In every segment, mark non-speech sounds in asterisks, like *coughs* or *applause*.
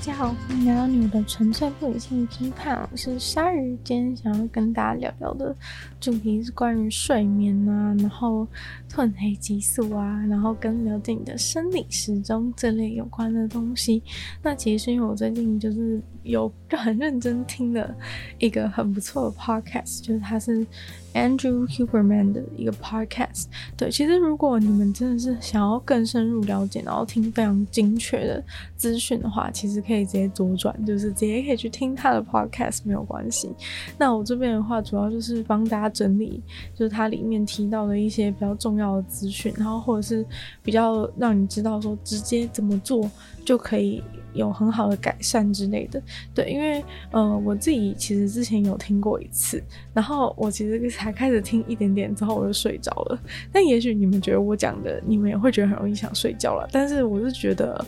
大家好，欢迎来到你的纯粹不理性批判。我是鲨鱼，今天想要跟大家聊聊的主题是关于睡眠啊，然后褪黑激素啊，然后跟了解你的生理时钟这类有关的东西。那其实是因为我最近就是有很 *laughs* 认真听了一个很不错的 podcast，就是它是 Andrew Huberman 的一个 podcast。对，其实如果你们真的是想要更深入了解，然后听非常精确的资讯的话，其实可以直接左转，就是直接可以去听他的 podcast，没有关系。那我这边的话，主要就是帮大家整理，就是它里面提到的一些比较重要的资讯，然后或者是比较让你知道说直接怎么做就可以有很好的改善之类的。对，因为呃，我自己其实之前有听过一次，然后我其实才开始听一点点之后我就睡着了。但也许你们觉得我讲的，你们也会觉得很容易想睡觉了，但是我是觉得。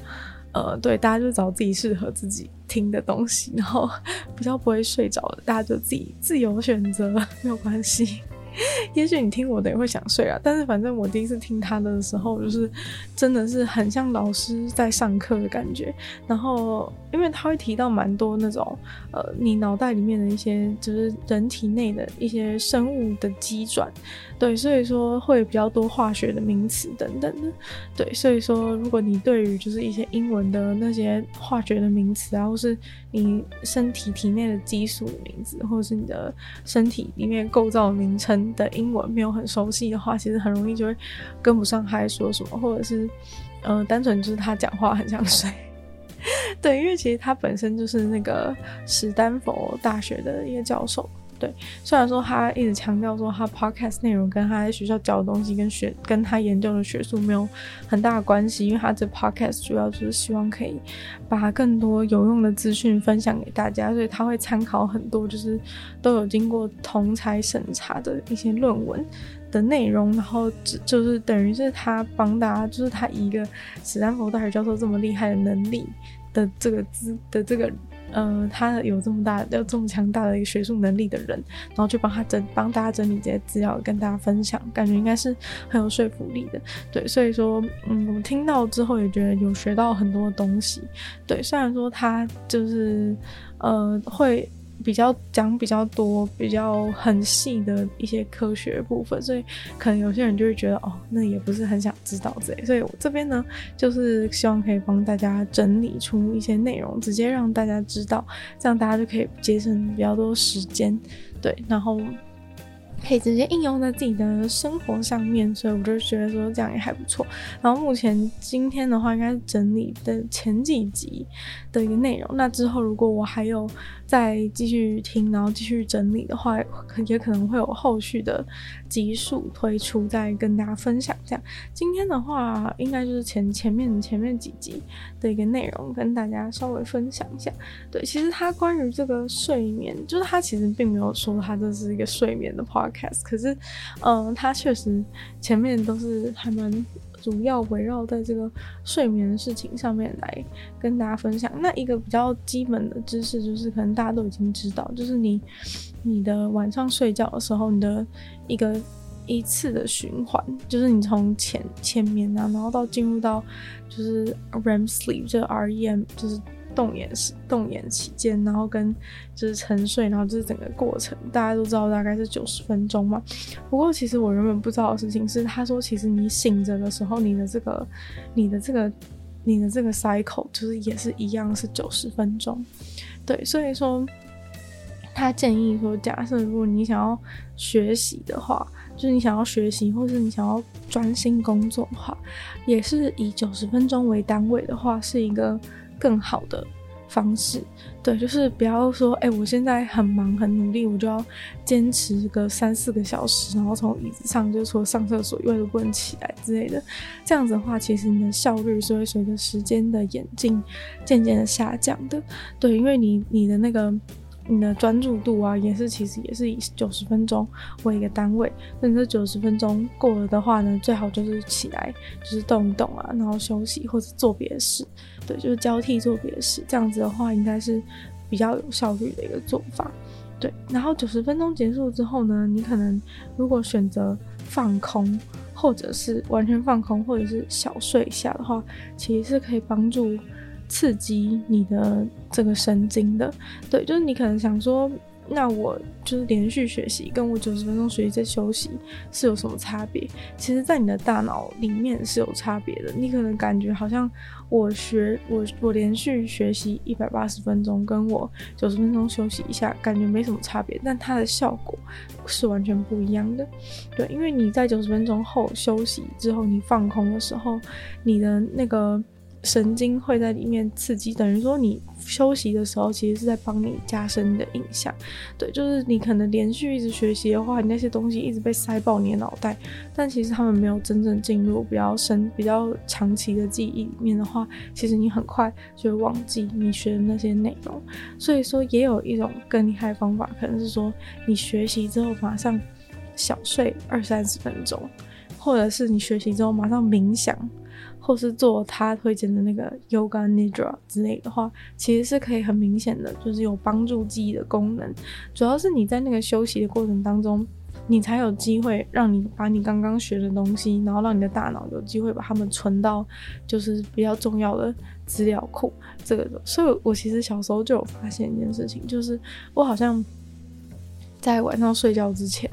呃，*laughs* 对，大家就找自己适合自己听的东西，然后 *laughs* 比较不会睡着的，大家就自己自由选择，没有关系。*laughs* 也许你听我的也会想睡啊，但是反正我第一次听他的时候，就是真的是很像老师在上课的感觉。然后，因为他会提到蛮多那种呃，你脑袋里面的一些，就是人体内的一些生物的机转，对，所以说会比较多化学的名词等等的，对，所以说如果你对于就是一些英文的那些化学的名词啊，或是你身体体内的激素的名字，或者是你的身体里面构造名称。的英文没有很熟悉的话，其实很容易就会跟不上他在说什么，或者是，呃，单纯就是他讲话很像谁。*laughs* 对，因为其实他本身就是那个史丹佛大学的一个教授。对，虽然说他一直强调说他 podcast 内容跟他在学校教的东西跟学跟他研究的学术没有很大的关系，因为他这 podcast 主要就是希望可以把更多有用的资讯分享给大家，所以他会参考很多就是都有经过同侪审查的一些论文的内容，然后就是等于是他帮大家，就是他一个史丹佛大学教授这么厉害的能力的这个资的这个。呃，他有这么大、有这么强大的一个学术能力的人，然后去帮他整、帮大家整理这些资料，跟大家分享，感觉应该是很有说服力的。对，所以说，嗯，我听到之后也觉得有学到很多东西。对，虽然说他就是，呃，会。比较讲比较多、比较很细的一些科学部分，所以可能有些人就会觉得哦，那也不是很想知道这，所以我这边呢，就是希望可以帮大家整理出一些内容，直接让大家知道，这样大家就可以节省比较多时间，对，然后。可以直接应用在自己的生活上面，所以我就觉得说这样也还不错。然后目前今天的话，应该是整理的前几集的一个内容。那之后如果我还有再继续听，然后继续整理的话，也可能会有后续的集数推出，再跟大家分享。这样今天的话，应该就是前前面前面几集的一个内容，跟大家稍微分享一下。对，其实他关于这个睡眠，就是他其实并没有说他这是一个睡眠的 pocket 可是，嗯，他确实前面都是还蛮主要围绕在这个睡眠的事情上面来跟大家分享。那一个比较基本的知识就是，可能大家都已经知道，就是你你的晚上睡觉的时候，你的一个一次的循环，就是你从浅浅眠啊，然后到进入到就是 REM sleep，就是 REM，就是。动眼时，动眼期间，然后跟就是沉睡，然后就是整个过程，大家都知道大概是九十分钟嘛。不过其实我原本不知道的事情是，他说其实你醒着的时候，你的这个、你的这个、你的这个 cycle 就是也是一样是九十分钟。对，所以说他建议说，假设如果你想要学习的话，就是你想要学习或是你想要专心工作的话，也是以九十分钟为单位的话，是一个。更好的方式，对，就是不要说，哎、我现在很忙很努力，我就要坚持个三四个小时，然后从椅子上就除了上厕所以外都不能起来之类的。这样子的话，其实你的效率是会随着时间的演进渐渐的下降的。对，因为你你的那个。你的专注度啊，也是其实也是以九十分钟为一个单位。那你这九十分钟过了的话呢，最好就是起来，就是动一动啊，然后休息或者做别的事。对，就是交替做别的事，这样子的话应该是比较有效率的一个做法。对，然后九十分钟结束之后呢，你可能如果选择放空，或者是完全放空，或者是小睡一下的话，其实是可以帮助。刺激你的这个神经的。对，就是你可能想说。那我就是连续学习，跟我九十分钟学习再休息是有什么差别？其实，在你的大脑里面是有差别的。你可能感觉好像我学我我连续学习一百八十分钟，跟我九十分钟休息一下，感觉没什么差别，但它的效果是完全不一样的。对，因为你在九十分钟后休息之后，你放空的时候，你的那个。神经会在里面刺激，等于说你休息的时候，其实是在帮你加深你的印象。对，就是你可能连续一直学习的话，你那些东西一直被塞爆你的脑袋，但其实他们没有真正进入比较深、比较长期的记忆里面的话，其实你很快就会忘记你学的那些内容。所以说，也有一种更厉害的方法，可能是说你学习之后马上小睡二三十分钟，或者是你学习之后马上冥想。或是做他推荐的那个 Yoga Nidra 之类的话，其实是可以很明显的，就是有帮助记忆的功能。主要是你在那个休息的过程当中，你才有机会让你把你刚刚学的东西，然后让你的大脑有机会把它们存到就是比较重要的资料库。这个，所以我其实小时候就有发现一件事情，就是我好像在晚上睡觉之前。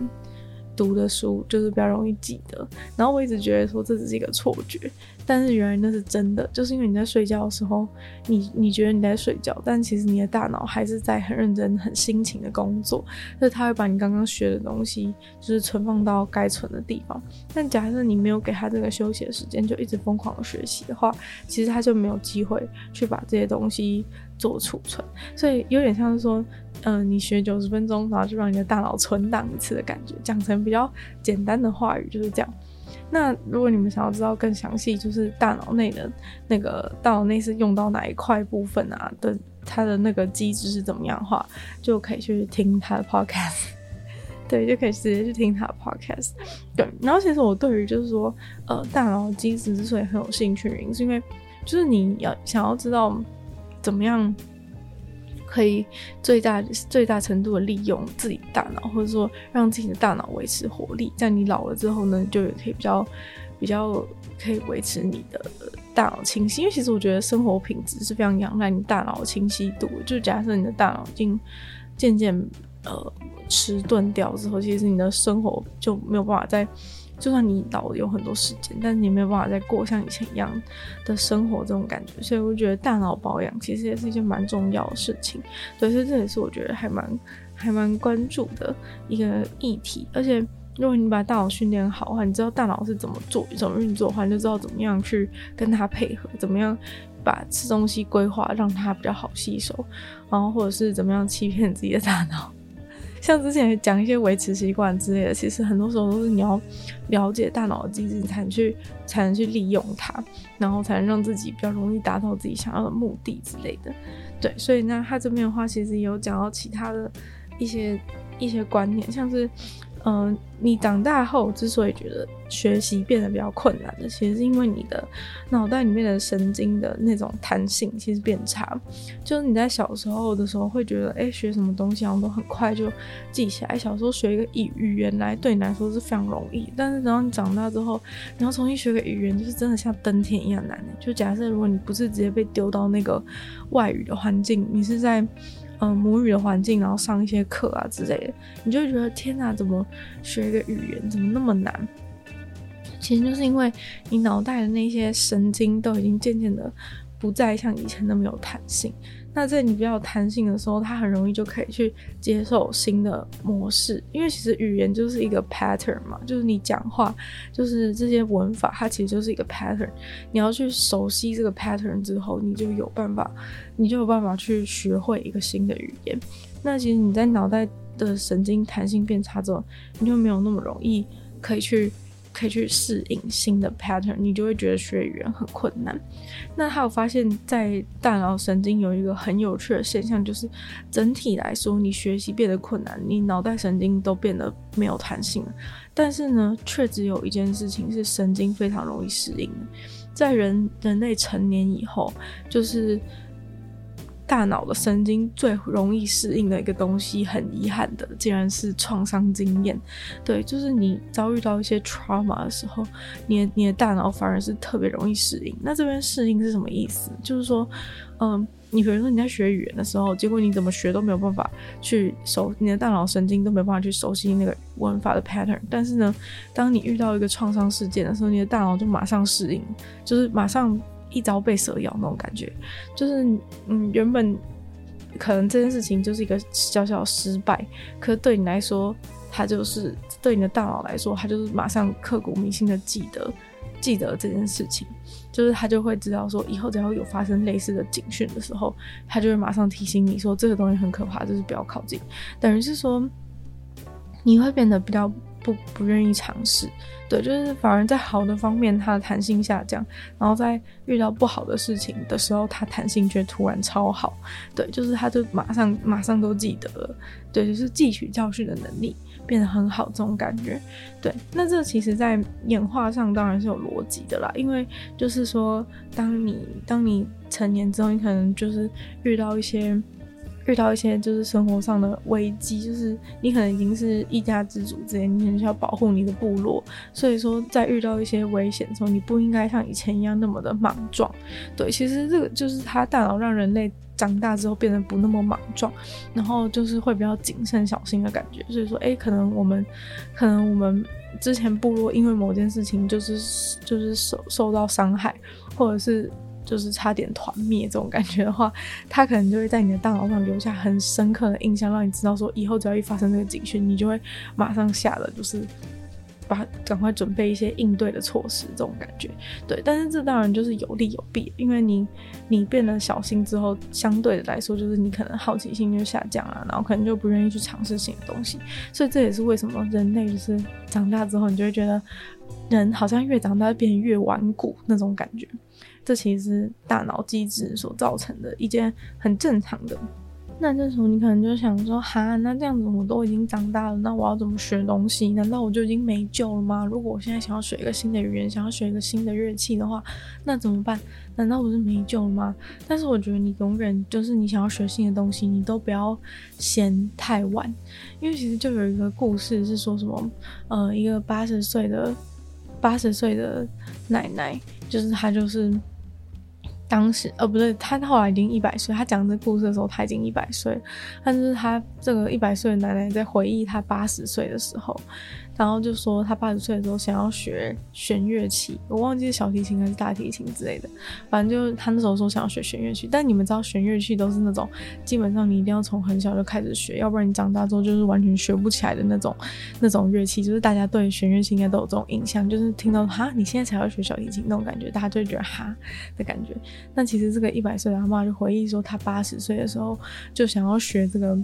读的书就是比较容易记得，然后我一直觉得说这只是一个错觉，但是原来那是真的，就是因为你在睡觉的时候，你你觉得你在睡觉，但其实你的大脑还是在很认真、很辛勤的工作，就是他会把你刚刚学的东西就是存放到该存的地方。但假设你没有给他这个休息的时间，就一直疯狂的学习的话，其实他就没有机会去把这些东西做储存，所以有点像是说。嗯、你学九十分钟，然后就让你的大脑存档一次的感觉，讲成比较简单的话语就是这样。那如果你们想要知道更详细，就是大脑内的那个大脑内是用到哪一块部分啊的，它的那个机制是怎么样的话，就可以去听他的 podcast。*laughs* 对，就可以直接去听他的 podcast。对，然后其实我对于就是说，呃，大脑机制之所以很有兴趣，原因是因为就是你要想要知道怎么样。可以最大最大程度的利用自己大脑，或者说让自己的大脑维持活力，在你老了之后呢，就也可以比较比较可以维持你的大脑清晰。因为其实我觉得生活品质是非常仰赖你大脑清晰度。就假设你的大脑已经渐渐呃迟钝掉之后，其实你的生活就没有办法再。就算你老了有很多时间，但是你没有办法再过像以前一样的生活这种感觉，所以我觉得大脑保养其实也是一件蛮重要的事情。所以这也是我觉得还蛮还蛮关注的一个议题。而且如果你把大脑训练好的话，你知道大脑是怎么做、怎么运作的话，你就知道怎么样去跟它配合，怎么样把吃东西规划让它比较好吸收，然后或者是怎么样欺骗自己的大脑。像之前讲一些维持习惯之类的，其实很多时候都是你要了解大脑的机制，才能去才能去利用它，然后才能让自己比较容易达到自己想要的目的之类的。对，所以呢他这边的话，其实也有讲到其他的一些一些观念，像是。嗯、你长大后之所以觉得学习变得比较困难的，其实是因为你的脑袋里面的神经的那种弹性其实变差。就是你在小时候的时候会觉得，哎、学什么东西好像都很快就记起来。小时候学一个语语言来对你来说是非常容易，但是等到你长大之后，你要重新学个语言，就是真的像登天一样难。就假设如果你不是直接被丢到那个外语的环境，你是在。嗯，母语的环境，然后上一些课啊之类的，你就觉得天哪，怎么学一个语言怎么那么难？其实就是因为你脑袋的那些神经都已经渐渐的不再像以前那么有弹性。那在你比较有弹性的时候，它很容易就可以去接受新的模式，因为其实语言就是一个 pattern 嘛，就是你讲话，就是这些文法，它其实就是一个 pattern。你要去熟悉这个 pattern 之后，你就有办法，你就有办法去学会一个新的语言。那其实你在脑袋的神经弹性变差之后，你就没有那么容易可以去。可以去适应新的 pattern，你就会觉得学语言很困难。那还有发现，在大脑神经有一个很有趣的现象，就是整体来说，你学习变得困难，你脑袋神经都变得没有弹性了。但是呢，却只有一件事情是神经非常容易适应的，在人人类成年以后，就是大脑的神经最容易适应的一个东西，很遗憾的，竟然是创伤经验。对，就是你遭遇到一些 trauma 的时候，你的你的大脑反而是特别容易适应。那这边适应是什么意思？就是说，嗯。你比如说你在学语言的时候，结果你怎么学都没有办法去熟，你的大脑神经都没有办法去熟悉那个文法的 pattern。但是呢，当你遇到一个创伤事件的时候，你的大脑就马上适应，就是马上一朝被蛇咬那种感觉。就是嗯，原本可能这件事情就是一个小小失败，可是对你来说，它就是对你的大脑来说，它就是马上刻骨铭心的记得。记得这件事情，就是他就会知道说，以后只要有发生类似的警讯的时候，他就会马上提醒你说，这个东西很可怕，就是不要靠近。等于是说，你会变得比较不不愿意尝试，对，就是反而在好的方面，它的弹性下降，然后在遇到不好的事情的时候，它弹性却突然超好，对，就是他就马上马上都记得了，对，就是汲取教训的能力。变得很好，这种感觉，对。那这其实，在演化上当然是有逻辑的啦，因为就是说，当你当你成年之后，你可能就是遇到一些遇到一些就是生活上的危机，就是你可能已经是一家之主之类，你可能需要保护你的部落，所以说在遇到一些危险的时候，你不应该像以前一样那么的莽撞。对，其实这个就是他大脑让人类。长大之后变得不那么莽撞，然后就是会比较谨慎小心的感觉。所以说，哎，可能我们，可能我们之前部落因为某件事情就是就是受受到伤害，或者是就是差点团灭这种感觉的话，他可能就会在你的大脑上留下很深刻的印象，让你知道说以后只要一发生这个警讯，你就会马上下了就是。把赶快准备一些应对的措施，这种感觉，对。但是这当然就是有利有弊，因为你你变得小心之后，相对的来说，就是你可能好奇心就下降了，然后可能就不愿意去尝试新的东西。所以这也是为什么人类就是长大之后，你就会觉得人好像越长大变得越顽固那种感觉。这其实是大脑机制所造成的一件很正常的。那这时候你可能就想说，哈，那这样子我都已经长大了，那我要怎么学东西？难道我就已经没救了吗？如果我现在想要学一个新的语言，想要学一个新的乐器的话，那怎么办？难道不是没救了吗？但是我觉得你永远就是你想要学新的东西，你都不要嫌太晚，因为其实就有一个故事是说什么，呃，一个八十岁的八十岁的奶奶，就是她就是。当时，呃，不对，他后来已经一百岁。他讲这故事的时候，他已经一百岁。但是他这个一百岁的奶奶在回忆他八十岁的时候。然后就说他八十岁的时候想要学弦乐器，我忘记是小提琴还是大提琴之类的，反正就是他那时候说想要学弦乐器。但你们知道弦乐器都是那种基本上你一定要从很小就开始学，要不然你长大之后就是完全学不起来的那种那种乐器。就是大家对弦乐器应该都有这种印象，就是听到哈你现在才要学小提琴那种感觉，大家就觉得哈的感觉。那其实这个一百岁的阿嬷就回忆说，他八十岁的时候就想要学这个。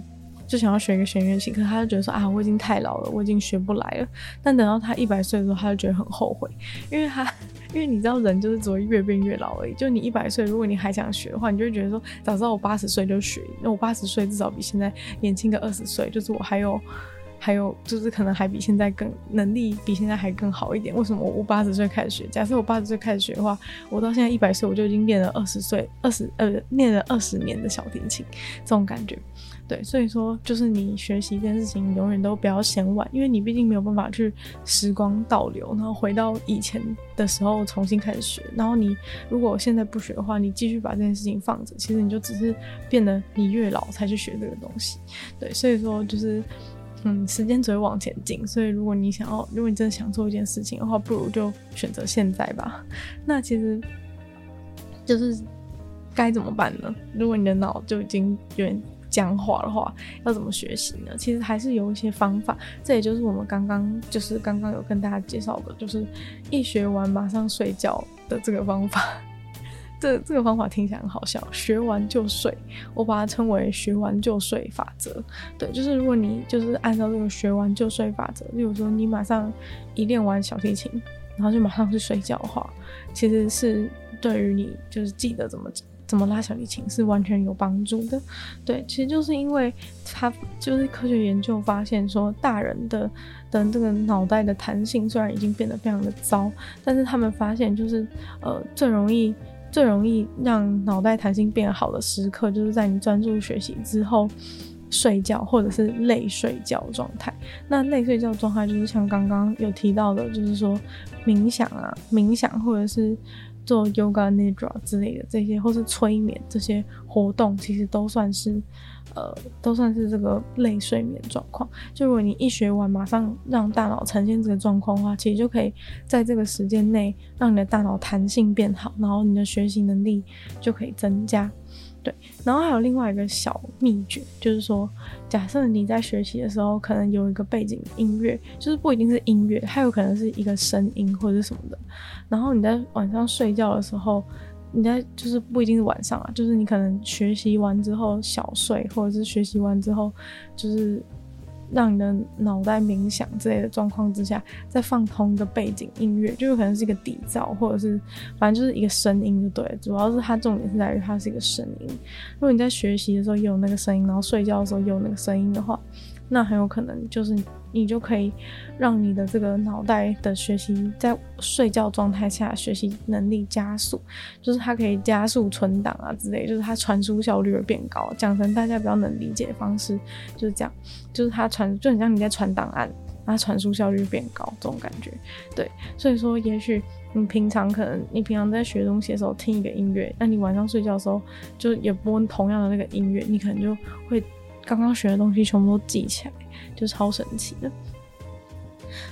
就想要学一个弦乐器，可是他就觉得说啊，我已经太老了，我已经学不来了。但等到他一百岁的时候，他就觉得很后悔，因为他，*laughs* 因为你知道人就是只会越变越老而已。就你一百岁，如果你还想学的话，你就会觉得说，早知道我八十岁就学，那我八十岁至少比现在年轻个二十岁，就是我还有。还有就是可能还比现在更能力比现在还更好一点。为什么我八十岁开始学？假设我八十岁开始学的话，我到现在一百岁，我就已经练了二十岁二十呃练了二十年的小提琴，这种感觉。对，所以说就是你学习这件事情永远都不要嫌晚，因为你毕竟没有办法去时光倒流，然后回到以前的时候重新开始学。然后你如果现在不学的话，你继续把这件事情放着，其实你就只是变得你越老才去学这个东西。对，所以说就是。嗯，时间只会往前进，所以如果你想要，如果你真的想做一件事情的话，不如就选择现在吧。*laughs* 那其实就是该怎么办呢？如果你的脑就已经有点僵化的话，要怎么学习呢？其实还是有一些方法。这也就是我们刚刚就是刚刚有跟大家介绍的，就是一学完马上睡觉的这个方法。*laughs* 这这个方法听起来很好笑，学完就睡，我把它称为“学完就睡法则”。对，就是如果你就是按照这个“学完就睡法则”，例如说你马上一练完小提琴，然后就马上去睡觉的话，其实是对于你就是记得怎么怎么拉小提琴是完全有帮助的。对，其实就是因为他就是科学研究发现说，大人的的这个脑袋的弹性虽然已经变得非常的糟，但是他们发现就是呃最容易。最容易让脑袋弹性变好的时刻，就是在你专注学习之后睡觉，或者是累睡觉状态。那累睡觉状态就是像刚刚有提到的，就是说冥想啊，冥想或者是。做 yoga nidra 之类的这些，或是催眠这些活动，其实都算是，呃，都算是这个类睡眠状况。就如果你一学完，马上让大脑呈现这个状况的话，其实就可以在这个时间内让你的大脑弹性变好，然后你的学习能力就可以增加。对，然后还有另外一个小秘诀，就是说，假设你在学习的时候，可能有一个背景音乐，就是不一定是音乐，它有可能是一个声音或者什么的。然后你在晚上睡觉的时候，你在就是不一定是晚上啊，就是你可能学习完之后小睡，或者是学习完之后就是。让你的脑袋冥想之类的状况之下，再放同一个背景音乐，就有可能是一个底噪，或者是反正就是一个声音就对了。主要是它重点是在于它是一个声音。如果你在学习的时候有那个声音，然后睡觉的时候有那个声音的话，那很有可能就是你就可以让你的这个脑袋的学习在睡觉状态下学习能力加速，就是它可以加速存档啊之类，就是它传输效率会变高。讲成大家比较能理解的方式就是这样，就是它传就很像你在传档案，它传输效率变高这种感觉。对，所以说也许你平常可能你平常在学东西的时候听一个音乐，那你晚上睡觉的时候就也播同样的那个音乐，你可能就会。刚刚学的东西全部都记起来，就超神奇的。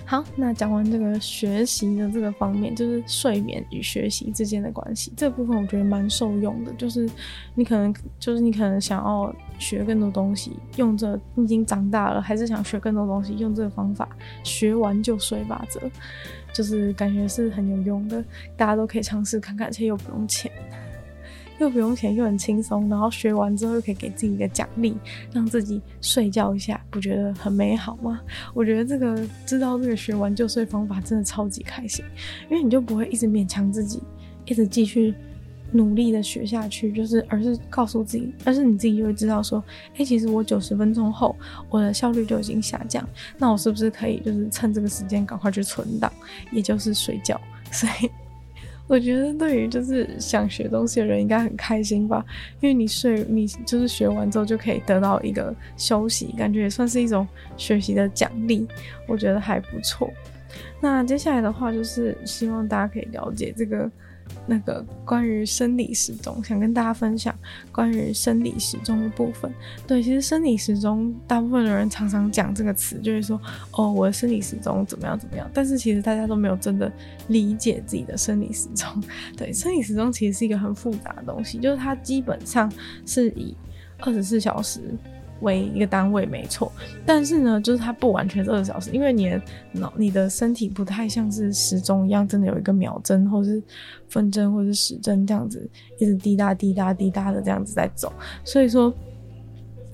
好，那讲完这个学习的这个方面，就是睡眠与学习之间的关系，这部分我觉得蛮受用的。就是你可能，就是你可能想要学更多东西，用这已经长大了，还是想学更多东西，用这个方法，学完就睡法则，就是感觉是很有用的，大家都可以尝试看看，而且又不用钱。又不用钱，又很轻松，然后学完之后又可以给自己一个奖励，让自己睡觉一下，不觉得很美好吗？我觉得这个知道这个学完就睡方法真的超级开心，因为你就不会一直勉强自己，一直继续努力的学下去，就是而是告诉自己，而是你自己就会知道说，哎、其实我九十分钟后我的效率就已经下降，那我是不是可以就是趁这个时间赶快去存档，也就是睡觉，所以。我觉得对于就是想学东西的人应该很开心吧，因为你睡，你就是学完之后就可以得到一个休息，感觉也算是一种学习的奖励，我觉得还不错。那接下来的话就是希望大家可以了解这个。那个关于生理时钟，想跟大家分享关于生理时钟的部分。对，其实生理时钟，大部分的人常常讲这个词，就是说，哦，我的生理时钟怎么样怎么样。但是其实大家都没有真的理解自己的生理时钟。对，生理时钟其实是一个很复杂的东西，就是它基本上是以二十四小时。为一个单位没错，但是呢，就是它不完全是二十小时，因为你的脑、你的身体不太像是时钟一样，真的有一个秒针，或是分针，或是时针这样子，一直滴答滴答滴答的这样子在走，所以说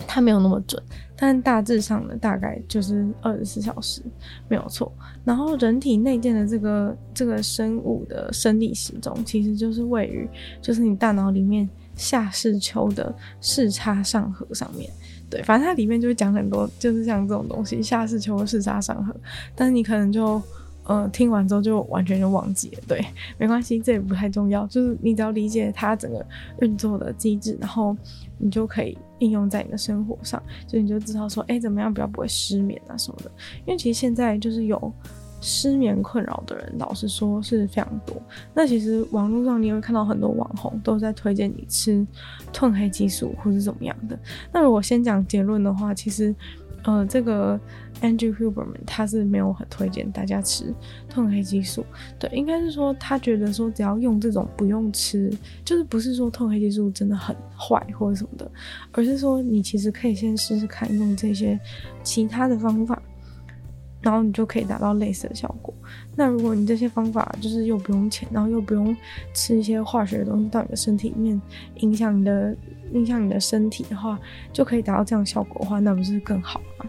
它没有那么准，但大致上呢，大概就是二十四小时没有错。然后人体内建的这个这个生物的生理时钟，其实就是位于就是你大脑里面下视丘的视差上核上面。对，反正它里面就会讲很多，就是像这种东西，下视丘、视差上，但是你可能就，呃，听完之后就完全就忘记了。对，*laughs* 没关系，这也不太重要，就是你只要理解它整个运作的机制，然后你就可以应用在你的生活上，就你就知道说，哎，怎么样比较不会失眠啊什么的。因为其实现在就是有。失眠困扰的人，老实说是非常多。那其实网络上你也会看到很多网红都在推荐你吃褪黑激素或是怎么样的。那如果先讲结论的话，其实呃，这个 Andrew Huberman 他是没有很推荐大家吃褪黑激素。对，应该是说他觉得说只要用这种不用吃，就是不是说褪黑激素真的很坏或者什么的，而是说你其实可以先试试看用这些其他的方法。然后你就可以达到类似的效果。那如果你这些方法就是又不用钱，然后又不用吃一些化学的东西到你的身体里面，影响你的影响你的身体的话，就可以达到这样效果的话，那不是更好吗？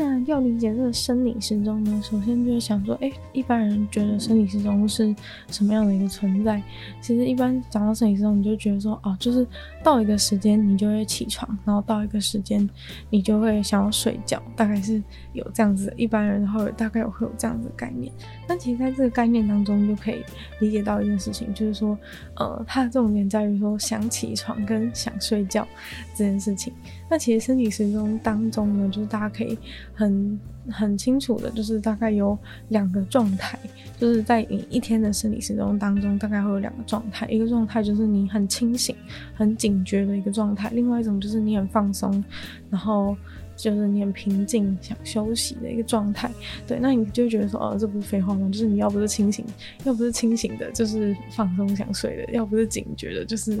那要理解这个生理时钟呢，首先就是想说，哎，一般人觉得生理时钟是什么样的一个存在？其实一般讲到生理时钟，你就觉得说，哦，就是到一个时间你就会起床，然后到一个时间你就会想要睡觉，大概是有这样子。一般人会大概会有这样子的概念。但其实在这个概念当中，就可以理解到一件事情，就是说，呃，它的重点在于说想起床跟想睡觉这件事情。那其实生理时钟当中呢，就是大家可以很很清楚的，就是大概有两个状态，就是在你一天的生理时钟当中，大概会有两个状态，一个状态就是你很清醒、很警觉的一个状态，另外一种就是你很放松，然后就是你很平静、想休息的一个状态。对，那你就觉得说，哦，这不是废话吗？就是你要不是清醒，要不是清醒的，就是放松想睡的；要不是警觉的，就是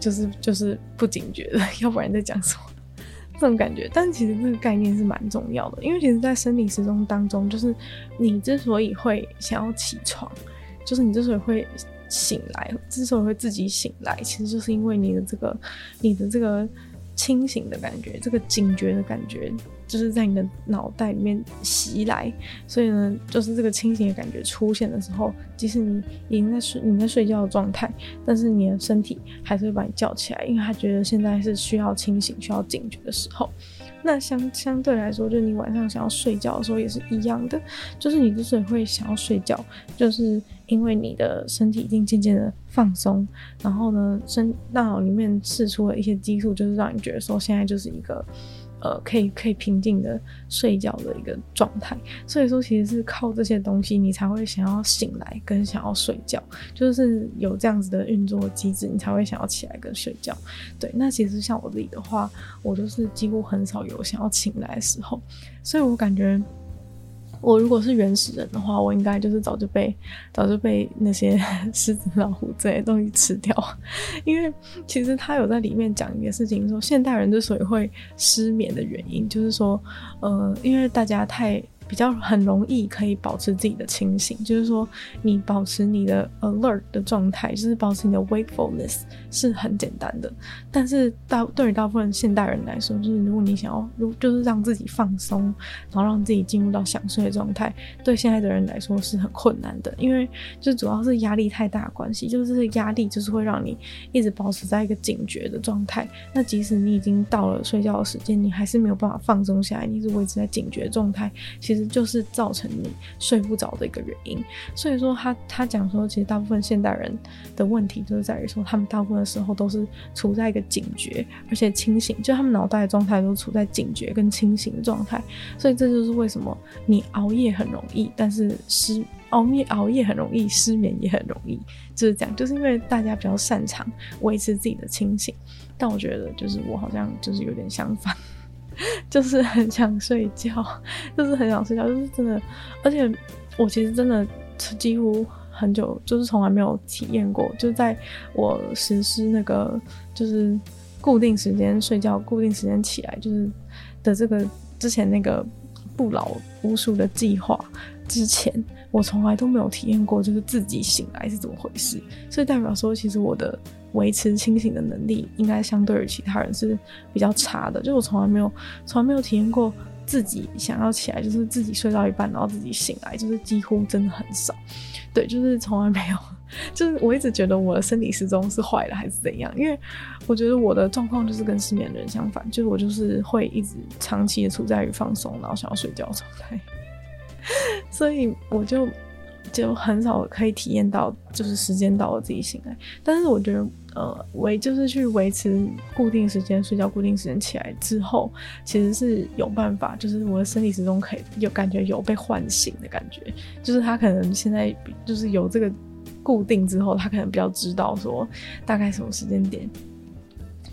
就是就是不警觉的，要不然在讲什么？这种感觉，但其实这个概念是蛮重要的，因为其实，在生理时钟当中，就是你之所以会想要起床，就是你之所以会醒来，之所以会自己醒来，其实就是因为你的这个，你的这个。清醒的感觉，这个警觉的感觉，就是在你的脑袋里面袭来。所以呢，就是这个清醒的感觉出现的时候，即使你已经在睡，你在睡觉的状态，但是你的身体还是会把你叫起来，因为他觉得现在是需要清醒、需要警觉的时候。那相相对来说，就是你晚上想要睡觉的时候也是一样的，就是你之所以会想要睡觉，就是因为你的身体已经渐渐的放松，然后呢，身大脑里面释出了一些激素，就是让你觉得说现在就是一个。呃，可以可以平静的睡觉的一个状态，所以说其实是靠这些东西，你才会想要醒来跟想要睡觉，就是有这样子的运作机制，你才会想要起来跟睡觉。对，那其实像我自己的话，我都是几乎很少有想要醒来的时候，所以我感觉。我如果是原始人的话，我应该就是早就被早就被那些 *laughs* 狮子、老虎这些东西吃掉，*laughs* 因为其实他有在里面讲一个事情，说现代人之所以会失眠的原因，就是说，呃，因为大家太。比较很容易可以保持自己的清醒，就是说你保持你的 alert 的状态，就是保持你的 wakefulness 是很简单的。但是大对于大部分现代人来说，就是如果你想要，如就是让自己放松，然后让自己进入到想睡的状态，对现在的人来说是很困难的，因为就主要是压力太大关系，就是这个压力就是会让你一直保持在一个警觉的状态。那即使你已经到了睡觉的时间，你还是没有办法放松下来，你一直维持在警觉状态，其实就是造成你睡不着的一个原因，所以说他他讲说，其实大部分现代人的问题就是在于说，他们大部分的时候都是处在一个警觉而且清醒，就他们脑袋的状态都处在警觉跟清醒的状态，所以这就是为什么你熬夜很容易，但是失熬夜熬夜很容易失眠也很容易，就是这样，就是因为大家比较擅长维持自己的清醒，但我觉得就是我好像就是有点相反。*laughs* 就是很想睡觉，就是很想睡觉，就是真的，而且我其实真的几乎很久，就是从来没有体验过，就在我实施那个就是固定时间睡觉、固定时间起来，就是的这个之前那个不老无数的计划之前，我从来都没有体验过，就是自己醒来是怎么回事，所以代表说，其实我的。维持清醒的能力应该相对于其他人是比较差的，就我从来没有从来没有体验过自己想要起来，就是自己睡到一半然后自己醒来，就是几乎真的很少。对，就是从来没有，*laughs* 就是我一直觉得我的生理时钟是坏了还是怎样，因为我觉得我的状况就是跟失眠的人相反，就是我就是会一直长期的处在于放松然后想要睡觉状态，*laughs* 所以我就。就很少可以体验到，就是时间到了自己醒来。但是我觉得，呃，维就是去维持固定时间睡觉，固定时间起来之后，其实是有办法，就是我的生理时钟可以有感觉有被唤醒的感觉。就是他可能现在就是有这个固定之后，他可能比较知道说大概什么时间点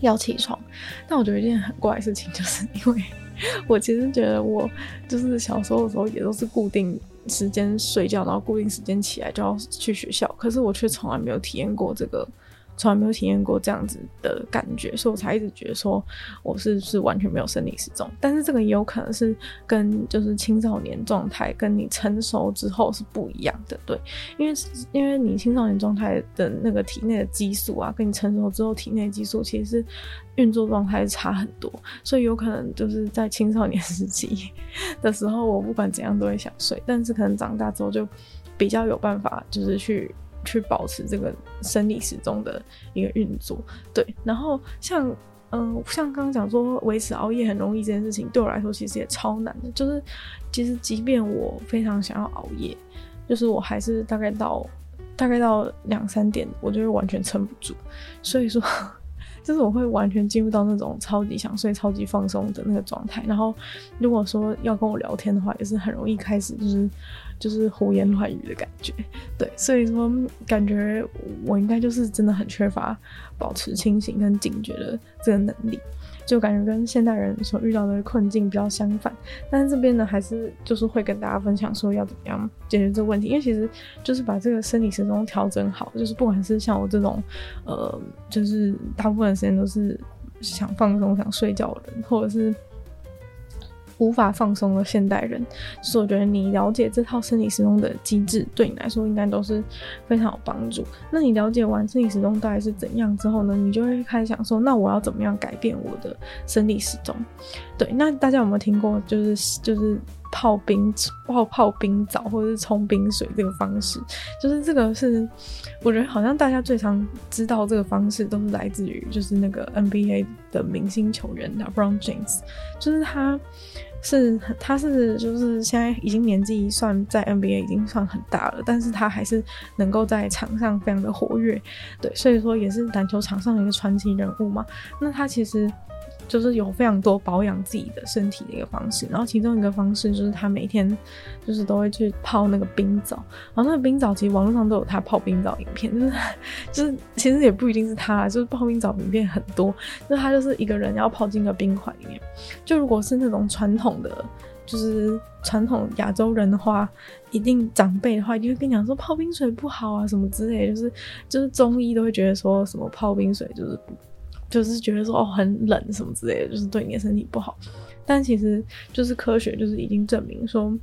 要起床。但我觉得一件很怪的事情，就是因为我其实觉得我就是小时候的时候也都是固定。时间睡觉，然后固定时间起来就要去学校。可是我却从来没有体验过这个，从来没有体验过这样子的感觉，所以我才一直觉得说我是是完全没有生理时钟。但是这个也有可能是跟就是青少年状态跟你成熟之后是不一样的，对，因为因为你青少年状态的那个体内的激素啊，跟你成熟之后体内激素其实是运作状态差很多，所以有可能就是在青少年 *laughs* 时期的时候，我不管怎样都会想睡，但是可能长大之后就比较有办法，就是去。去保持这个生理时钟的一个运作，对。然后像，嗯、像刚刚讲说维持熬夜很容易这件事情，对我来说其实也超难的。就是其实即便我非常想要熬夜，就是我还是大概到大概到两三点，我就会完全撑不住。所以说，就是我会完全进入到那种超级想睡、超级放松的那个状态。然后如果说要跟我聊天的话，也是很容易开始就是。就是胡言乱语的感觉，对，所以说感觉我应该就是真的很缺乏保持清醒跟警觉的这个能力，就感觉跟现代人所遇到的困境比较相反。但是这边呢，还是就是会跟大家分享说要怎么样解决这个问题，因为其实就是把这个生理时钟调整好，就是不管是像我这种，呃，就是大部分时间都是想放松、想睡觉的人，或者是。无法放松的现代人，所以我觉得你了解这套生理时钟的机制，对你来说应该都是非常有帮助。那你了解完生理时钟大概是怎样之后呢，你就会开始想说，那我要怎么样改变我的生理时钟？对，那大家有没有听过，就是就是泡冰泡泡冰澡或者是冲冰水这个方式？就是这个是我觉得好像大家最常知道这个方式，都是来自于就是那个 NBA 的明星球员的 Brown James，就是他。是，他是就是现在已经年纪算在 NBA 已经算很大了，但是他还是能够在场上非常的活跃，对，所以说也是篮球场上的一个传奇人物嘛。那他其实。就是有非常多保养自己的身体的一个方式，然后其中一个方式就是他每天就是都会去泡那个冰澡，然后那个冰澡其实网络上都有他泡冰澡影片，就是 *laughs* 就是其实也不一定是他，就是泡冰澡影片很多，就他就是一个人要泡进个冰块里面，就如果是那种传统的就是传统亚洲人的话，一定长辈的话一定会跟你讲说泡冰水不好啊什么之类，就是就是中医都会觉得说什么泡冰水就是。就是觉得说哦很冷什么之类的，就是对你的身体不好。但其实就是科学就是已经证明说，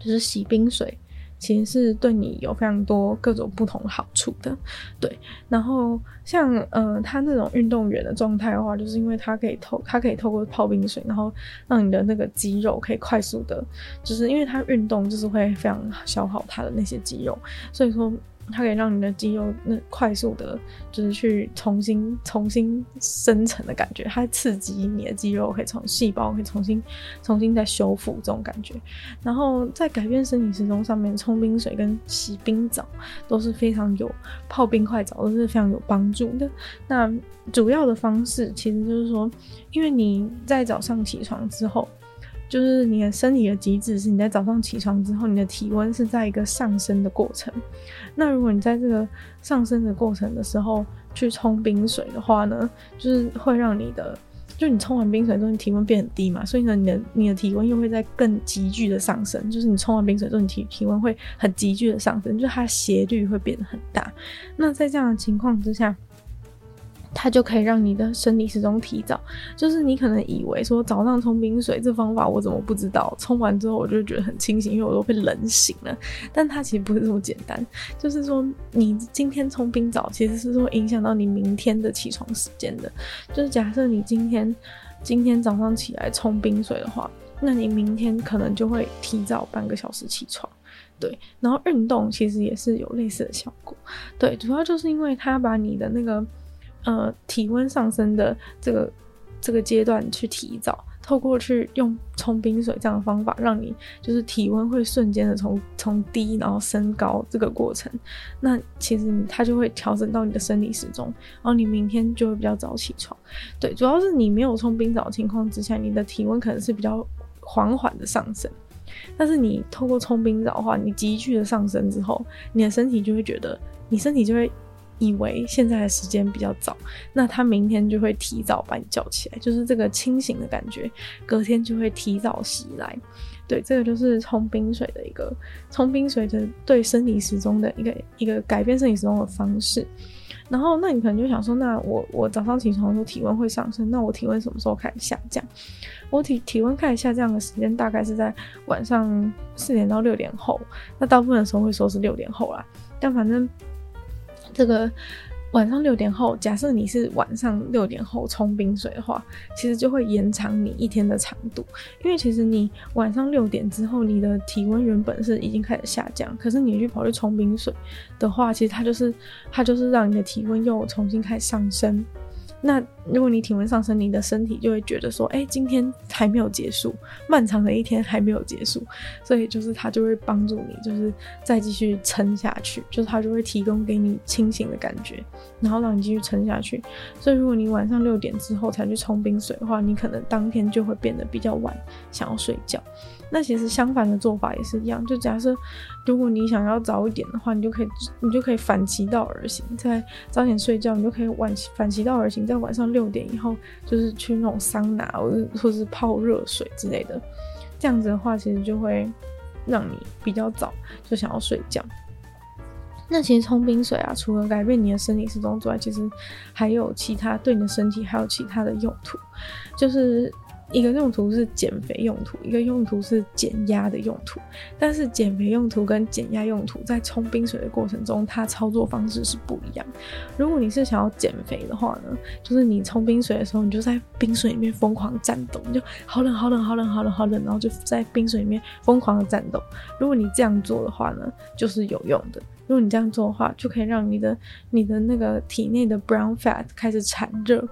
就是洗冰水其实是对你有非常多各种不同好处的。对，然后像呃他那种运动员的状态的话，就是因为他可以透他可以透过泡冰水，然后让你的那个肌肉可以快速的，就是因为他运动就是会非常消耗他的那些肌肉，所以说。它可以让你的肌肉那快速的，就是去重新重新生成的感觉。它刺激你的肌肉，可以从细胞可以重新重新再修复这种感觉。然后在改变生理时钟上面，冲冰水跟洗冰澡都是非常有泡冰块澡都是非常有帮助的。那主要的方式其实就是说，因为你在早上起床之后。就是你的身体的机制是，你在早上起床之后，你的体温是在一个上升的过程。那如果你在这个上升的过程的时候去冲冰水的话呢，就是会让你的，就你冲完冰水之后，你体温变很低嘛，所以呢，你的你的体温又会在更急剧的上升。就是你冲完冰水之后，你体体温会很急剧的上升，就是它斜率会变得很大。那在这样的情况之下。它就可以让你的生理时钟提早，就是你可能以为说早上冲冰水这方法我怎么不知道？冲完之后我就觉得很清醒，因为我都被冷醒了。但它其实不是这么简单，就是说你今天冲冰澡其实是会影响到你明天的起床时间的。就是假设你今天今天早上起来冲冰水的话，那你明天可能就会提早半个小时起床。对，然后运动其实也是有类似的效果。对，主要就是因为它把你的那个。呃，体温上升的这个这个阶段去提早，透过去用冲冰水这样的方法，让你就是体温会瞬间的从从低然后升高这个过程，那其实它就会调整到你的生理时钟，然后你明天就会比较早起床。对，主要是你没有冲冰澡的情况之下，你的体温可能是比较缓缓的上升，但是你透过冲冰澡的话，你急剧的上升之后，你的身体就会觉得，你身体就会。以为现在的时间比较早，那他明天就会提早把你叫起来，就是这个清醒的感觉，隔天就会提早袭来。对，这个就是冲冰水的一个冲冰水的对生理时钟的一个一个改变生理时钟的方式。然后，那你可能就想说，那我我早上起床的时候体温会上升，那我体温什么时候开始下降？我体体温开始下降的时间大概是在晚上四点到六点后，那大部分的时候会说是六点后啦，但反正这个。晚上六点后，假设你是晚上六点后冲冰水的话，其实就会延长你一天的长度。因为其实你晚上六点之后，你的体温原本是已经开始下降，可是你去跑去冲冰水的话，其实它就是它就是让你的体温又重新开始上升。那如果你体温上升，你的身体就会觉得说，哎、今天还没有结束，漫长的一天还没有结束，所以就是它就会帮助你，就是再继续撑下去，就是它就会提供给你清醒的感觉，然后让你继续撑下去。所以如果你晚上六点之后才去冲冰水的话，你可能当天就会变得比较晚，想要睡觉。那其实相反的做法也是一样，就假设如果你想要早一点的话，你就可以你就可以反其道而行，在早点睡觉，你就可以晚反其道而行，在晚上六点以后，就是去那种桑拿或者或是泡热水之类的，这样子的话，其实就会让你比较早就想要睡觉。那其实冲冰水啊，除了改变你的生理时钟之外，其实还有其他对你的身体还有其他的用途，就是。一个用途是减肥用途，一个用途是减压的用途。但是减肥用途跟减压用途在冲冰水的过程中，它操作方式是不一样。如果你是想要减肥的话呢，就是你冲冰水的时候，你就在冰水里面疯狂战斗，你就好冷好冷好冷好冷好冷，然后就在冰水里面疯狂的战斗。如果你这样做的话呢，就是有用的。如果你这样做的话，就可以让你的你的那个体内的 brown fat 开始产热。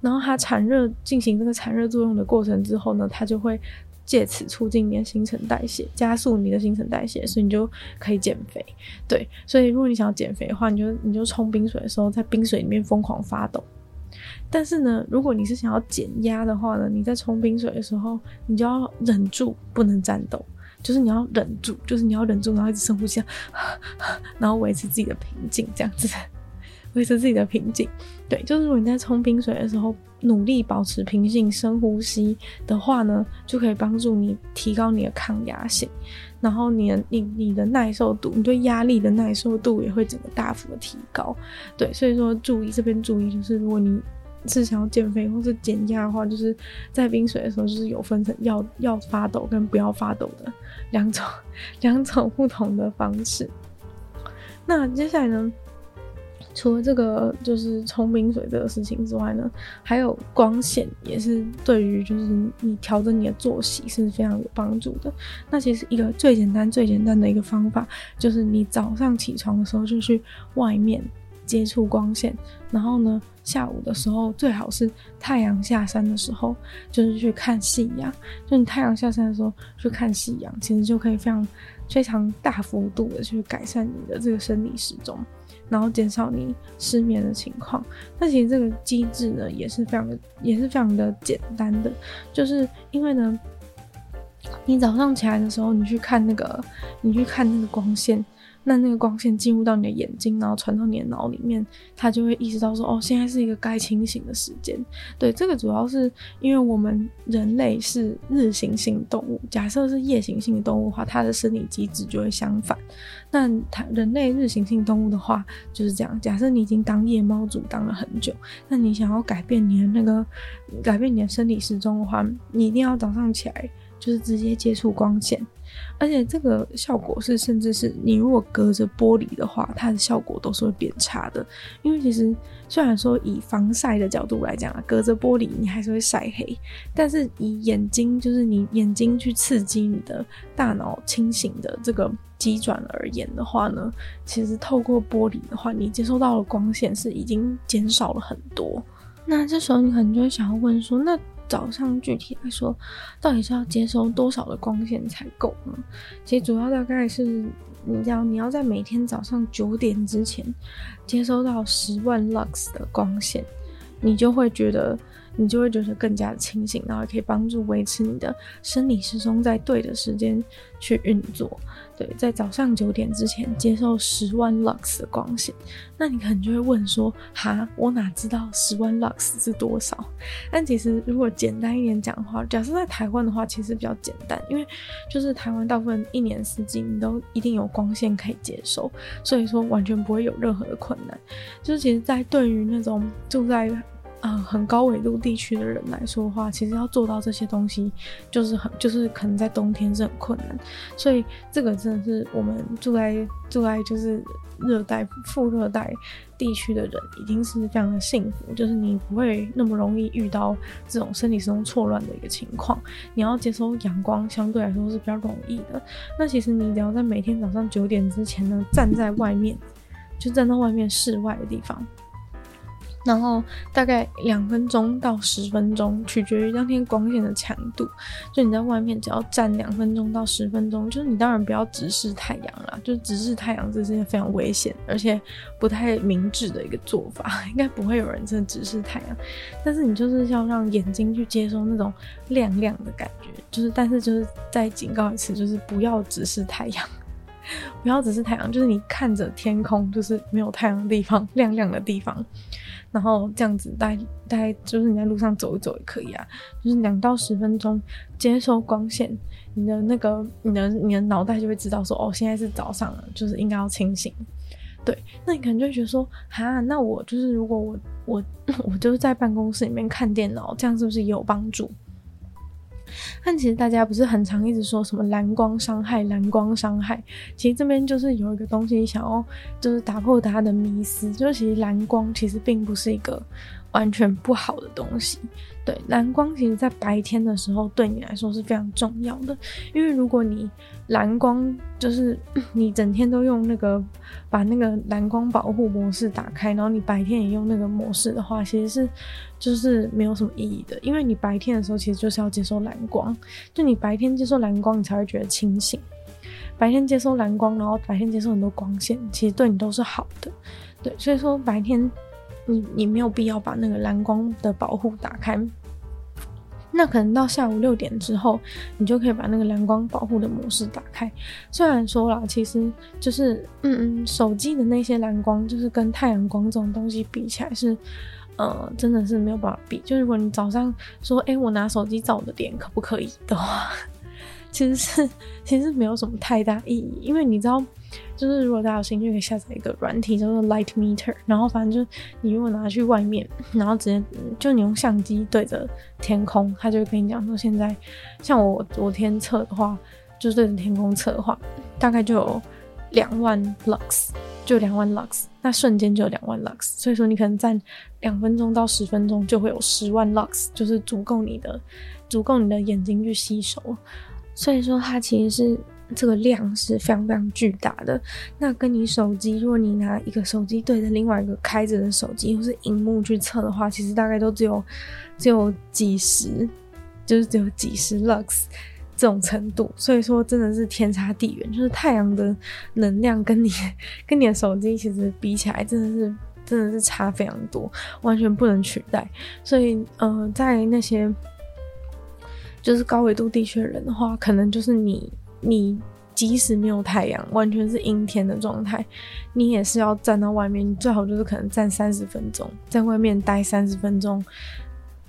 然后它产热进行这个产热作用的过程之后呢，它就会借此促进你的新陈代谢，加速你的新陈代谢，所以你就可以减肥。对，所以如果你想要减肥的话，你就你就冲冰水的时候，在冰水里面疯狂发抖。但是呢，如果你是想要减压的话呢，你在冲冰水的时候，你就要忍住不能战斗，就是你要忍住，就是你要忍住，然后一直深呼吸，*laughs* 然后维持自己的平静，这样子。维持自己的平静，对，就是如果你在冲冰水的时候努力保持平静、深呼吸的话呢，就可以帮助你提高你的抗压性，然后你的你你的耐受度，你对压力的耐受度也会整个大幅的提高。对，所以说注意这边注意，就是如果你是想要减肥或是减压的话，就是在冰水的时候就是有分成要要发抖跟不要发抖的两种两种不同的方式。那接下来呢？*laughs* 除了这个就是冲冰水这个事情之外呢，还有光线也是对于就是你调整你的作息是非常有帮助的。那其实一个最简单最简单的一个方法，就是你早上起床的时候就去外面接触光线，然后呢，下午的时候最好是太阳下山的时候，就是去看夕阳。就你太阳下山的时候去看夕阳，其实就可以非常非常大幅度的去改善你的这个生理时钟。然后减少你失眠的情况。那其实这个机制呢，也是非常的，也是非常的简单的，就是因为呢，你早上起来的时候，你去看那个，你去看那个光线。那那个光线进入到你的眼睛，然后传到你的脑里面，它就会意识到说，哦，现在是一个该清醒的时间。对，这个主要是因为我们人类是日行性动物，假设是夜行性动物的话，它的生理机制就会相反。那它人类日行性动物的话就是这样，假设你已经当夜猫族当了很久，那你想要改变你的那个改变你的生理时钟的话，你一定要早上起来就是直接接触光线。而且这个效果是，甚至是你如果隔着玻璃的话，它的效果都是会变差的。因为其实虽然说以防晒的角度来讲啊，隔着玻璃你还是会晒黑，但是以眼睛，就是你眼睛去刺激你的大脑清醒的这个机转而言的话呢，其实透过玻璃的话，你接收到的光线是已经减少了很多。那这时候你可能就会想要问说，那早上具体来说，到底是要接收多少的光线才够呢？其实主要大概是，你知道，你要在每天早上九点之前接收到十万 lux 的光线，你就会觉得你就会觉得更加清醒，然后也可以帮助维持你的生理时钟在对的时间去运作。对，在早上九点之前接受十万 lux 的光线，那你可能就会问说：哈，我哪知道十万 lux 是多少？但其实如果简单一点讲的话，假设在台湾的话，其实比较简单，因为就是台湾大部分一年四季你都一定有光线可以接受，所以说完全不会有任何的困难。就是其实，在对于那种住在呃，很高纬度地区的人来说的话，其实要做到这些东西，就是很，就是可能在冬天是很困难。所以这个真的是我们住在住在就是热带、副热带地区的人，已经是非常的幸福。就是你不会那么容易遇到这种生理时钟错乱的一个情况。你要接收阳光，相对来说是比较容易的。那其实你只要在每天早上九点之前呢，站在外面，就站到外面室外的地方。然后大概两分钟到十分钟，取决于当天光线的强度。就你在外面只要站两分钟到十分钟，就是你当然不要直视太阳啦，就直视太阳这是件非常危险而且不太明智的一个做法，*laughs* 应该不会有人真的直视太阳。但是你就是要让眼睛去接收那种亮亮的感觉，就是但是就是再警告一次，就是不要直视太阳。*laughs* 不要只是太阳，就是你看着天空，就是没有太阳的地方，亮亮的地方，然后这样子大概大概，就是你在路上走一走也可以啊，就是两到十分钟接收光线，你的那个你的你的脑袋就会知道说，哦，现在是早上了，就是应该要清醒。对，那你可能就会觉得说，哈，那我就是如果我我我就是在办公室里面看电脑，这样是不是也有帮助？但其实大家不是很常一直说什么蓝光伤害，蓝光伤害。其实这边就是有一个东西想要，就是打破大家的迷思，就是其实蓝光其实并不是一个完全不好的东西。对，蓝光其实在白天的时候对你来说是非常重要的，因为如果你蓝光就是 *coughs* 你整天都用那个把那个蓝光保护模式打开，然后你白天也用那个模式的话，其实是就是没有什么意义的，因为你白天的时候其实就是要接收蓝光，就你白天接受蓝光，你才会觉得清醒。白天接收蓝光，然后白天接受很多光线，其实对你都是好的。对，所以说白天。你你没有必要把那个蓝光的保护打开，那可能到下午六点之后，你就可以把那个蓝光保护的模式打开。虽然说啦，其实就是嗯嗯，手机的那些蓝光，就是跟太阳光这种东西比起来是，呃，真的是没有办法比。就如果你早上说，哎、我拿手机照我的脸可不可以的话，其实是其实没有什么太大意义，因为你知道。就是如果大家有兴趣，可以下载一个软体叫做 Light Meter，然后反正就是你如果拿去外面，然后直接就你用相机对着天空，它就会跟你讲说，现在像我昨天测的话，就是对着天空测的话，大概就有两万 lux，就两万 lux，那瞬间就有两万 lux，所以说你可能站两分钟到十分钟就会有十万 lux，就是足够你的足够你的眼睛去吸收，所以说它其实是。这个量是非常非常巨大的。那跟你手机，如果你拿一个手机对着另外一个开着的手机或是荧幕去测的话，其实大概都只有只有几十，就是只有几十 lux 这种程度。所以说真的是天差地远，就是太阳的能量跟你 *laughs* 跟你的手机其实比起来，真的是真的是差非常多，完全不能取代。所以呃，在那些就是高纬度地区的人的话，可能就是你。你即使没有太阳，完全是阴天的状态，你也是要站到外面。你最好就是可能站三十分钟，在外面待三十分钟，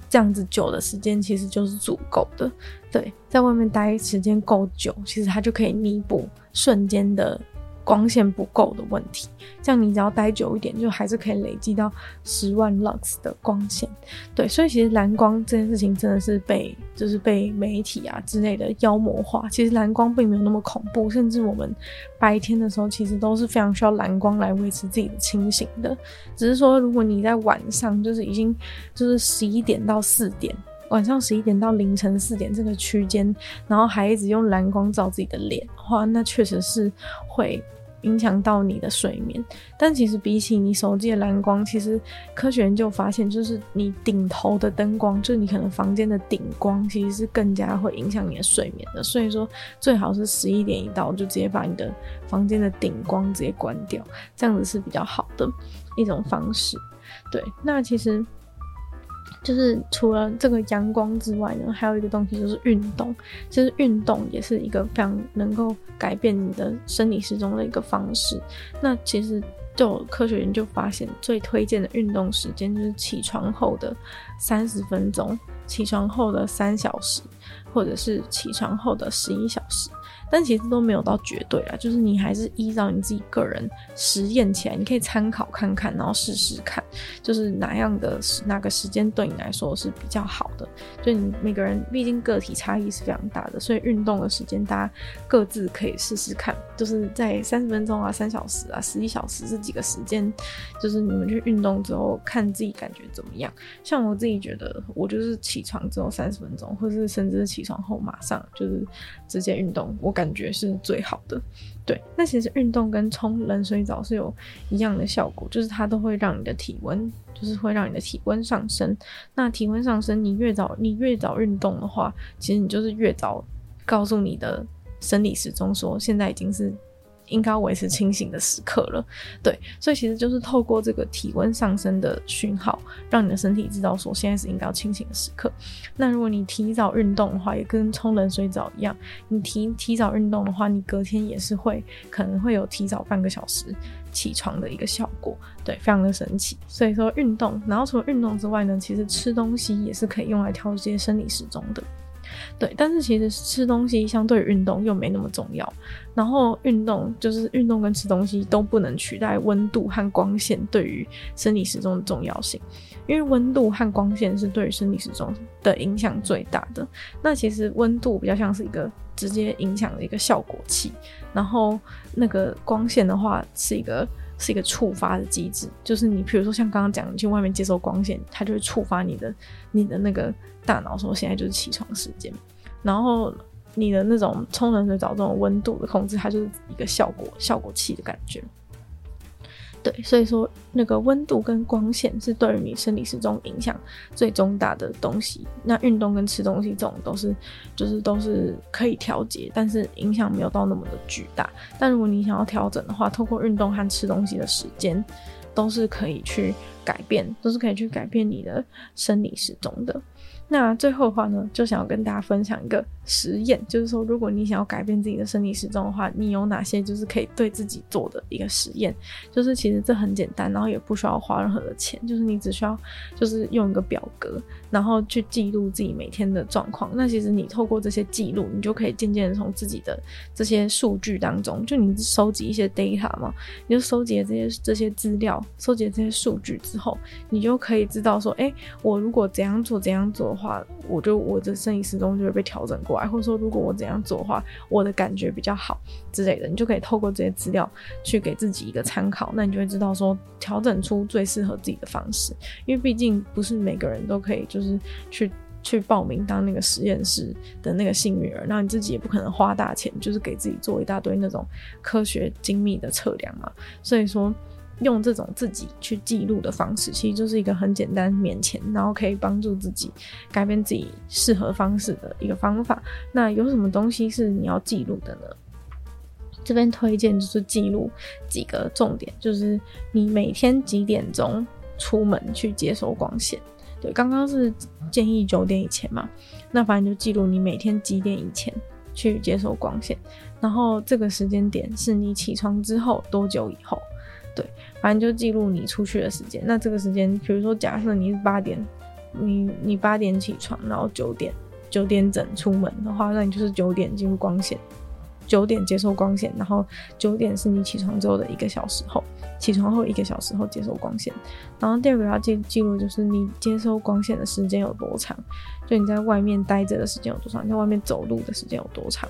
这样子久的时间其实就是足够的。对，在外面待时间够久，其实它就可以弥补瞬间的。光线不够的问题，这样你只要待久一点，就还是可以累积到十万 lux 的光线。对，所以其实蓝光这件事情真的是被就是被媒体啊之类的妖魔化。其实蓝光并没有那么恐怖，甚至我们白天的时候其实都是非常需要蓝光来维持自己的清醒的。只是说，如果你在晚上就是已经就是十一点到四点，晚上十一点到凌晨四点这个区间，然后还一直用蓝光照自己的脸的话，那确实是会影响到你的睡眠。但其实比起你手机的蓝光，其实科学研究发现，就是你顶头的灯光，就是你可能房间的顶光，其实是更加会影响你的睡眠的。所以说，最好是十一点一到就直接把你的房间的顶光直接关掉，这样子是比较好的一种方式。对，那其实。就是除了这个阳光之外呢，还有一个东西就是运动。其实运动也是一个非常能够改变你的生理时钟的一个方式。那其实就科学研究发现，最推荐的运动时间就是起床后的三十分钟，起床后的三小时，或者是起床后的十一小时。但其实都没有到绝对啦，就是你还是依照你自己个人实验起来，你可以参考看看，然后试试看，就是哪样的哪个时间对你来说是比较好的。就你每个人毕竟个体差异是非常大的，所以运动的时间大家各自可以试试看，就是在三十分钟啊、三小时啊、十一小时这几个时间，就是你们去运动之后看自己感觉怎么样。像我自己觉得，我就是起床之后三十分钟，或是甚至起床后马上就是直接运动，我感。感觉是最好的，对。那其实运动跟冲冷水澡是有一样的效果，就是它都会让你的体温，就是会让你的体温上升。那体温上升，你越早你越早运动的话，其实你就是越早告诉你的生理时钟说，现在已经是。应该维持清醒的时刻了，对，所以其实就是透过这个体温上升的讯号，让你的身体知道说现在是应该要清醒的时刻。那如果你提早运动的话，也跟冲冷水澡一样，你提提早运动的话，你隔天也是会可能会有提早半个小时起床的一个效果，对，非常的神奇。所以说运动，然后除了运动之外呢，其实吃东西也是可以用来调节生理时钟的。对，但是其实吃东西相对于运动又没那么重要。然后运动就是运动跟吃东西都不能取代温度和光线对于生理时钟的重要性，因为温度和光线是对于生理时钟的影响最大的。那其实温度比较像是一个直接影响的一个效果器，然后那个光线的话是一个。是一个触发的机制，就是你，比如说像刚刚讲，你去外面接受光线，它就会触发你的你的那个大脑说现在就是起床时间，然后你的那种冲冷水澡这种温度的控制，它就是一个效果效果器的感觉。对，所以说那个温度跟光线是对于你生理时钟影响最重大的东西。那运动跟吃东西这种都是，就是都是可以调节，但是影响没有到那么的巨大。但如果你想要调整的话，透过运动和吃东西的时间，都是可以去改变，都是可以去改变你的生理时钟的。那最后的话呢，就想要跟大家分享一个实验，就是说，如果你想要改变自己的生理时钟的话，你有哪些就是可以对自己做的一个实验？就是其实这很简单，然后也不需要花任何的钱，就是你只需要就是用一个表格，然后去记录自己每天的状况。那其实你透过这些记录，你就可以渐渐的从自己的这些数据当中，就你收集一些 data 嘛，你就收集这些这些资料，收集这些数据之后，你就可以知道说，哎，我如果怎样做怎样做的。话，我就我的生理时钟就会被调整过来，或者说如果我怎样做的话，我的感觉比较好之类的，你就可以透过这些资料去给自己一个参考，那你就会知道说调整出最适合自己的方式，因为毕竟不是每个人都可以就是去去报名当那个实验室的那个幸运儿，那你自己也不可能花大钱，就是给自己做一大堆那种科学精密的测量嘛，所以说。用这种自己去记录的方式，其实就是一个很简单、免钱，然后可以帮助自己改变自己适合方式的一个方法。那有什么东西是你要记录的呢？这边推荐就是记录几个重点，就是你每天几点钟出门去接收光线。对，刚刚是建议九点以前嘛，那反正就记录你每天几点以前去接收光线，然后这个时间点是你起床之后多久以后。对，反正就记录你出去的时间。那这个时间，比如说假设你是八点，你你八点起床，然后九点九点整出门的话，那你就是九点进入光线，九点接收光线，然后九点是你起床之后的一个小时后，起床后一个小时后接收光线。然后第二个要记记录就是你接收光线的时间有多长，就你在外面待着的时间有多长，你在外面走路的时间有多长。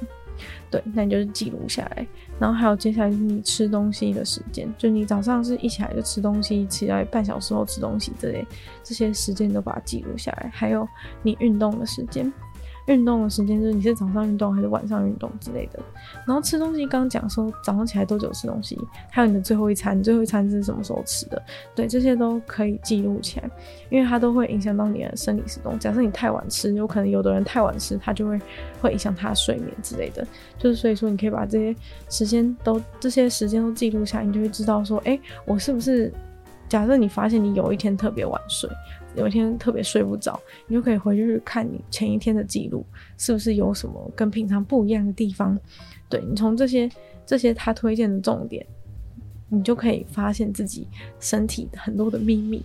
对，那你就是记录下来，然后还有接下来是你吃东西的时间，就你早上是一起来就吃东西，起来半小时后吃东西之类，这些时间都把它记录下来，还有你运动的时间。运动的时间就是你是早上运动还是晚上运动之类的，然后吃东西刚刚讲说早上起来多久吃东西，还有你的最后一餐，你最后一餐是什么时候吃的？对，这些都可以记录起来，因为它都会影响到你的生理时钟。假设你太晚吃，有可能有的人太晚吃，他就会会影响他睡眠之类的。就是所以说，你可以把这些时间都这些时间都记录下来，你就会知道说，哎，我是不是？假设你发现你有一天特别晚睡。有一天特别睡不着，你就可以回去看你前一天的记录，是不是有什么跟平常不一样的地方？对，你从这些这些他推荐的重点，你就可以发现自己身体很多的秘密。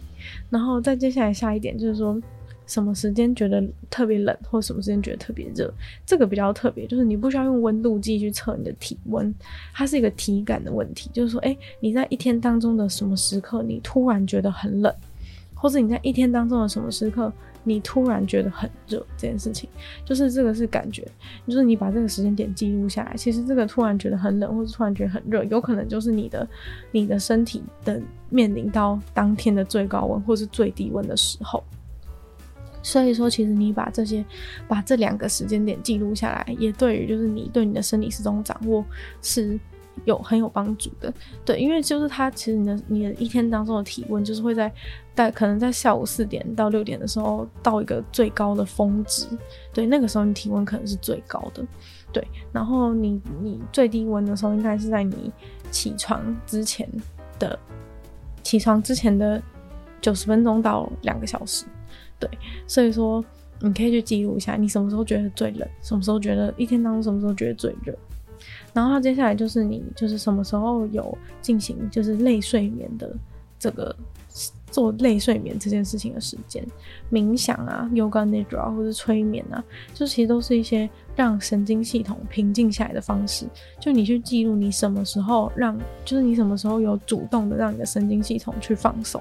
然后再接下来下一点就是说。什么时间觉得特别冷，或什么时间觉得特别热，这个比较特别，就是你不需要用温度计去测你的体温，它是一个体感的问题。就是说，诶，你在一天当中的什么时刻，你突然觉得很冷，或者你在一天当中的什么时刻，你突然觉得很热，这件事情，就是这个是感觉，就是你把这个时间点记录下来，其实这个突然觉得很冷，或者突然觉得很热，有可能就是你的你的身体的面临到当天的最高温或是最低温的时候。所以说，其实你把这些，把这两个时间点记录下来，也对于就是你对你的生理时钟掌握是有很有帮助的。对，因为就是它其实你的你的一天当中的体温，就是会在在可能在下午四点到六点的时候到一个最高的峰值。对，那个时候你体温可能是最高的。对，然后你你最低温的时候，应该是在你起床之前的起床之前的九十分钟到两个小时。对，所以说你可以去记录一下，你什么时候觉得最冷，什么时候觉得一天当中什么时候觉得最热，然后接下来就是你就是什么时候有进行就是类睡眠的这个。做类睡眠这件事情的时间，冥想啊、Yoga Nidra 或者催眠啊，就其实都是一些让神经系统平静下来的方式。就你去记录你什么时候让，就是你什么时候有主动的让你的神经系统去放松。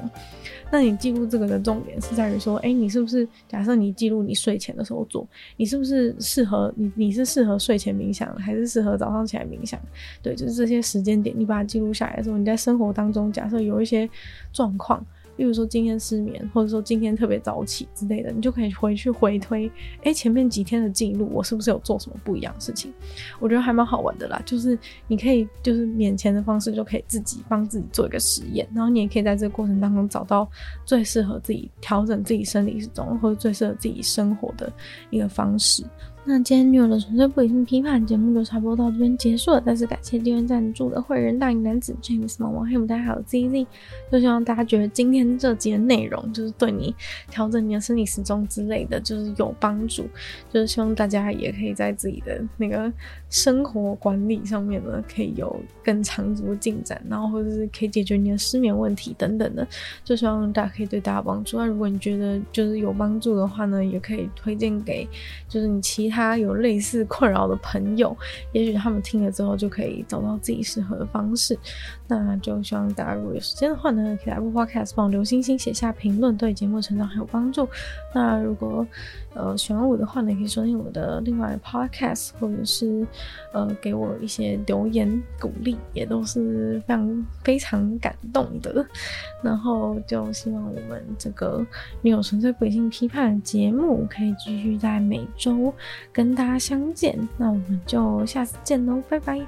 那你记录这个的重点是在于说，哎，你是不是假设你记录你睡前的时候做，你是不是适合你？你是适合睡前冥想，还是适合早上起来冥想？对，就是这些时间点，你把它记录下来的时候，你在生活当中假设有一些状况。例如说今天失眠，或者说今天特别早起之类的，你就可以回去回推，哎、前面几天的记录，我是不是有做什么不一样的事情？我觉得还蛮好玩的啦，就是你可以就是免钱的方式就可以自己帮自己做一个实验，然后你也可以在这个过程当中找到最适合自己调整自己生理时钟或者最适合自己生活的一个方式。那今天女友的纯粹不理性批判节目就差不多到这边结束了。再次感谢订阅赞助的会员大龄男子 James、毛毛黑牡丹还有 ZZ，就希望大家觉得今天这集的内容就是对你调整你的生理时钟之类的，就是有帮助。就是希望大家也可以在自己的那个生活管理上面呢，可以有更长足的进展，然后或者是可以解决你的失眠问题等等的。就希望大家可以对大家帮助。那如果你觉得就是有帮助的话呢，也可以推荐给就是你其他。他有类似困扰的朋友，也许他们听了之后就可以找到自己适合的方式。那就希望大家如果有时间的话呢，可以来 Apple Podcast 帮我留星星、写下评论，对节目成长很有帮助。那如果呃喜欢我的话呢，可以收听我的另外的 Podcast，或者是呃给我一些留言鼓励，也都是非常非常感动的。然后就希望我们这个女友纯粹不理性批判节目可以继续在每周跟大家相见。那我们就下次见喽，拜拜。